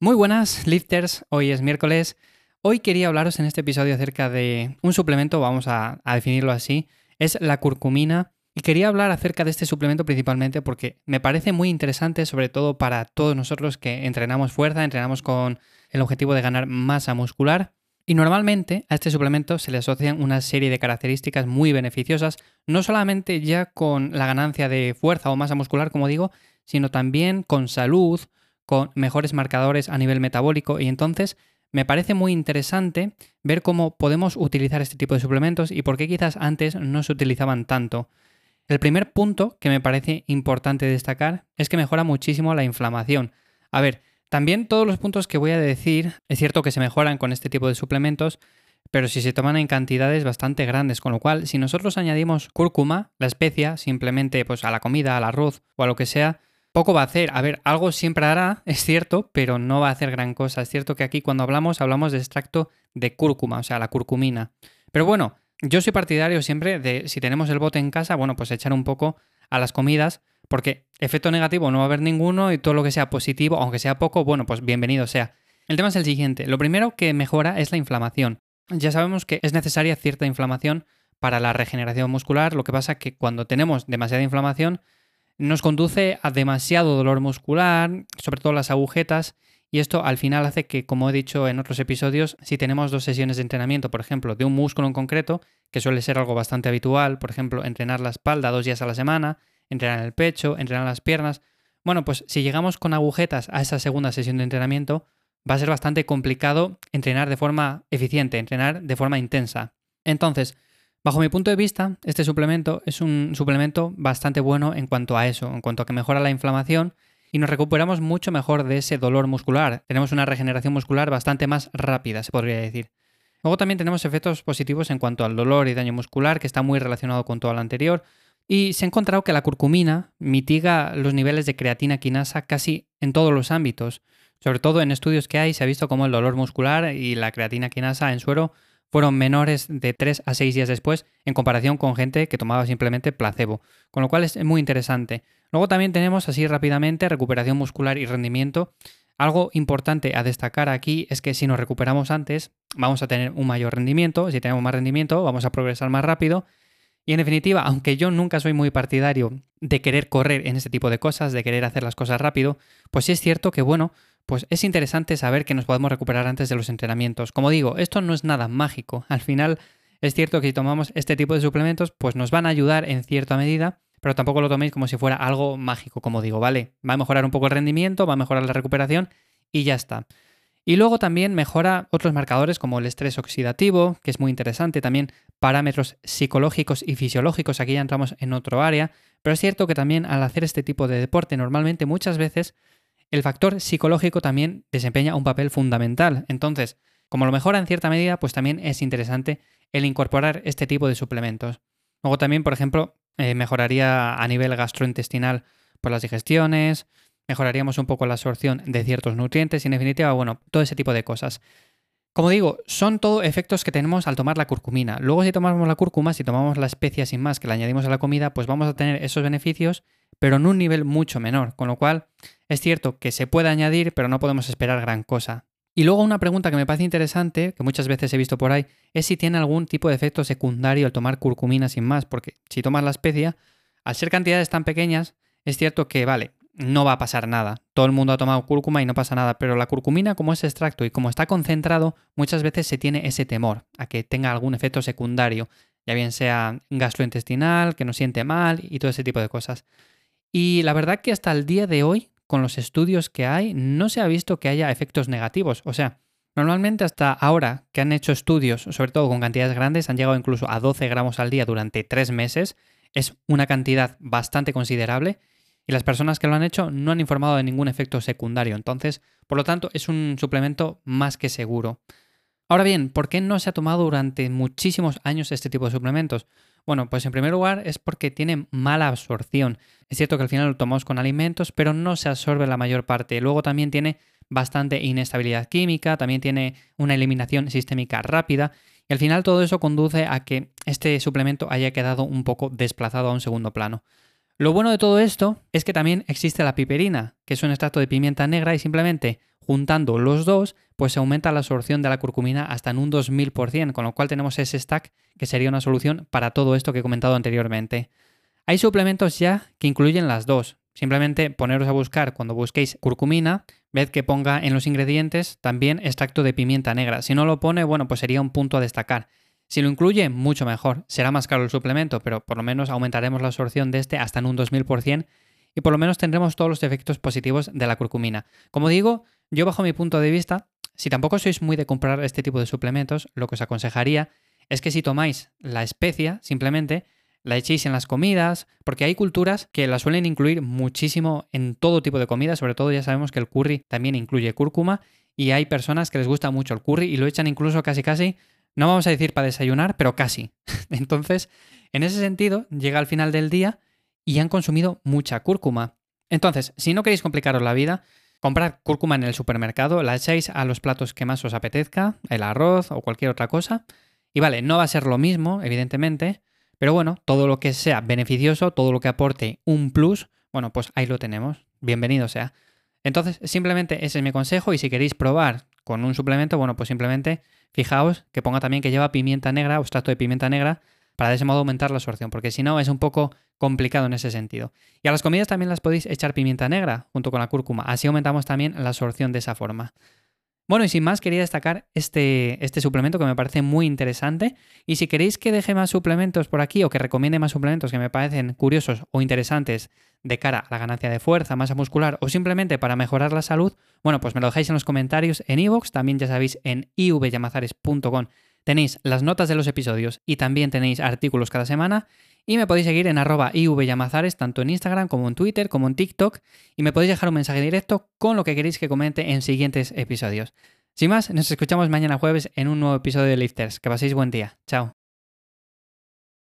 Muy buenas, lifters. Hoy es miércoles. Hoy quería hablaros en este episodio acerca de un suplemento, vamos a, definirlo así, es la curcumina. Y quería hablar acerca de este suplemento principalmente porque me parece muy interesante, sobre todo para todos nosotros que entrenamos fuerza, entrenamos con el objetivo de ganar masa muscular. Y normalmente a este suplemento se le asocian una serie de características muy beneficiosas, no solamente ya con la ganancia de fuerza o masa muscular, como digo, sino también con salud, con mejores marcadores a nivel metabólico y entonces me parece muy interesante ver cómo podemos utilizar este tipo de suplementos y por qué quizás antes no se utilizaban tanto. El primer punto que me parece importante destacar es que mejora muchísimo la inflamación. A ver, también todos los puntos que voy a decir es cierto que se mejoran con este tipo de suplementos, pero si se toman en cantidades bastante grandes, con lo cual si nosotros añadimos cúrcuma, la especia, simplemente pues a la comida, al arroz o a lo que sea, poco va a hacer. A ver, algo siempre hará, es cierto, pero no va a hacer gran cosa. Es cierto que aquí cuando hablamos, hablamos de extracto de cúrcuma, o sea, la curcumina. Pero bueno, yo soy partidario siempre de, si tenemos el bote en casa, bueno, pues echar un poco a las comidas, porque efecto negativo no va a haber ninguno y todo lo que sea positivo, aunque sea poco, bueno, pues bienvenido sea. El tema es el siguiente. Lo primero que mejora es la inflamación. Ya sabemos que es necesaria cierta inflamación para la regeneración muscular, lo que pasa que cuando tenemos demasiada inflamación, nos conduce a demasiado dolor muscular, sobre todo las agujetas, y esto al final hace que, como he dicho en otros episodios, si tenemos dos sesiones de entrenamiento, por ejemplo, de un músculo en concreto, que suele ser algo bastante habitual, por ejemplo, entrenar la espalda dos días a la semana, entrenar el pecho, entrenar las piernas, bueno, pues si llegamos con agujetas a esa segunda sesión de entrenamiento, va a ser bastante complicado entrenar de forma eficiente, entrenar de forma intensa. Entonces, Bajo mi punto de vista, este suplemento es un suplemento bastante bueno en cuanto a eso, en cuanto a que mejora la inflamación y nos recuperamos mucho mejor de ese dolor muscular. Tenemos una regeneración muscular bastante más rápida, se podría decir. Luego también tenemos efectos positivos en cuanto al dolor y daño muscular, que está muy relacionado con todo lo anterior. Y se ha encontrado que la curcumina mitiga los niveles de creatina quinasa casi en todos los ámbitos. Sobre todo en estudios que hay se ha visto como el dolor muscular y la creatina quinasa en suero fueron menores de 3 a 6 días después en comparación con gente que tomaba simplemente placebo, con lo cual es muy interesante. Luego también tenemos así rápidamente recuperación muscular y rendimiento. Algo importante a destacar aquí es que si nos recuperamos antes vamos a tener un mayor rendimiento, si tenemos más rendimiento vamos a progresar más rápido y en definitiva, aunque yo nunca soy muy partidario de querer correr en este tipo de cosas, de querer hacer las cosas rápido, pues sí es cierto que bueno, pues es interesante saber que nos podemos recuperar antes de los entrenamientos. Como digo, esto no es nada mágico. Al final es cierto que si tomamos este tipo de suplementos, pues nos van a ayudar en cierta medida, pero tampoco lo toméis como si fuera algo mágico, como digo, ¿vale? Va a mejorar un poco el rendimiento, va a mejorar la recuperación y ya está. Y luego también mejora otros marcadores como el estrés oxidativo, que es muy interesante, también parámetros psicológicos y fisiológicos, aquí ya entramos en otro área, pero es cierto que también al hacer este tipo de deporte normalmente muchas veces el factor psicológico también desempeña un papel fundamental. Entonces, como lo mejora en cierta medida, pues también es interesante el incorporar este tipo de suplementos. Luego también, por ejemplo, eh, mejoraría a nivel gastrointestinal por las digestiones, mejoraríamos un poco la absorción de ciertos nutrientes y en definitiva, bueno, todo ese tipo de cosas. Como digo, son todo efectos que tenemos al tomar la curcumina. Luego si tomamos la cúrcuma, si tomamos la especia sin más que la añadimos a la comida, pues vamos a tener esos beneficios pero en un nivel mucho menor, con lo cual es cierto que se puede añadir, pero no podemos esperar gran cosa. Y luego una pregunta que me parece interesante, que muchas veces he visto por ahí, es si tiene algún tipo de efecto secundario al tomar curcumina sin más, porque si tomas la especia, al ser cantidades tan pequeñas, es cierto que, vale, no va a pasar nada. Todo el mundo ha tomado cúrcuma y no pasa nada, pero la curcumina como es extracto y como está concentrado, muchas veces se tiene ese temor a que tenga algún efecto secundario, ya bien sea gastrointestinal, que no siente mal y todo ese tipo de cosas. Y la verdad que hasta el día de hoy, con los estudios que hay, no se ha visto que haya efectos negativos. O sea, normalmente hasta ahora que han hecho estudios, sobre todo con cantidades grandes, han llegado incluso a 12 gramos al día durante tres meses. Es una cantidad bastante considerable. Y las personas que lo han hecho no han informado de ningún efecto secundario. Entonces, por lo tanto, es un suplemento más que seguro. Ahora bien, ¿por qué no se ha tomado durante muchísimos años este tipo de suplementos? Bueno, pues en primer lugar es porque tiene mala absorción. Es cierto que al final lo tomamos con alimentos, pero no se absorbe la mayor parte. Luego también tiene bastante inestabilidad química, también tiene una eliminación sistémica rápida y al final todo eso conduce a que este suplemento haya quedado un poco desplazado a un segundo plano. Lo bueno de todo esto es que también existe la piperina, que es un extracto de pimienta negra y simplemente juntando los dos, pues se aumenta la absorción de la curcumina hasta en un 2000%, con lo cual tenemos ese stack que sería una solución para todo esto que he comentado anteriormente. Hay suplementos ya que incluyen las dos. Simplemente poneros a buscar cuando busquéis curcumina, ved que ponga en los ingredientes también extracto de pimienta negra. Si no lo pone, bueno, pues sería un punto a destacar. Si lo incluye, mucho mejor. Será más caro el suplemento, pero por lo menos aumentaremos la absorción de este hasta en un 2000% y por lo menos tendremos todos los efectos positivos de la curcumina. Como digo, yo bajo mi punto de vista, si tampoco sois muy de comprar este tipo de suplementos, lo que os aconsejaría es que si tomáis la especia, simplemente la echéis en las comidas, porque hay culturas que la suelen incluir muchísimo en todo tipo de comida, sobre todo ya sabemos que el curry también incluye cúrcuma y hay personas que les gusta mucho el curry y lo echan incluso casi casi, no vamos a decir para desayunar, pero casi. Entonces, en ese sentido, llega al final del día y han consumido mucha cúrcuma. Entonces, si no queréis complicaros la vida, comprad cúrcuma en el supermercado, la echáis a los platos que más os apetezca, el arroz o cualquier otra cosa. Y vale, no va a ser lo mismo, evidentemente, pero bueno, todo lo que sea beneficioso, todo lo que aporte un plus, bueno, pues ahí lo tenemos. Bienvenido sea. Entonces, simplemente ese es mi consejo y si queréis probar con un suplemento, bueno, pues simplemente fijaos que ponga también que lleva pimienta negra o extracto de pimienta negra para de ese modo aumentar la absorción, porque si no es un poco complicado en ese sentido. Y a las comidas también las podéis echar pimienta negra junto con la cúrcuma, así aumentamos también la absorción de esa forma. Bueno, y sin más, quería destacar este, este suplemento que me parece muy interesante. Y si queréis que deje más suplementos por aquí o que recomiende más suplementos que me parecen curiosos o interesantes de cara a la ganancia de fuerza, masa muscular o simplemente para mejorar la salud, bueno, pues me lo dejáis en los comentarios en iVoox, también ya sabéis en ivyamazares.com tenéis las notas de los episodios y también tenéis artículos cada semana. Y me podéis seguir en arroba ivyamazares, tanto en Instagram como en Twitter, como en TikTok. Y me podéis dejar un mensaje directo con lo que queréis que comente en siguientes episodios. Sin más, nos escuchamos mañana jueves en un nuevo episodio de Lifters. Que paséis buen día. Chao.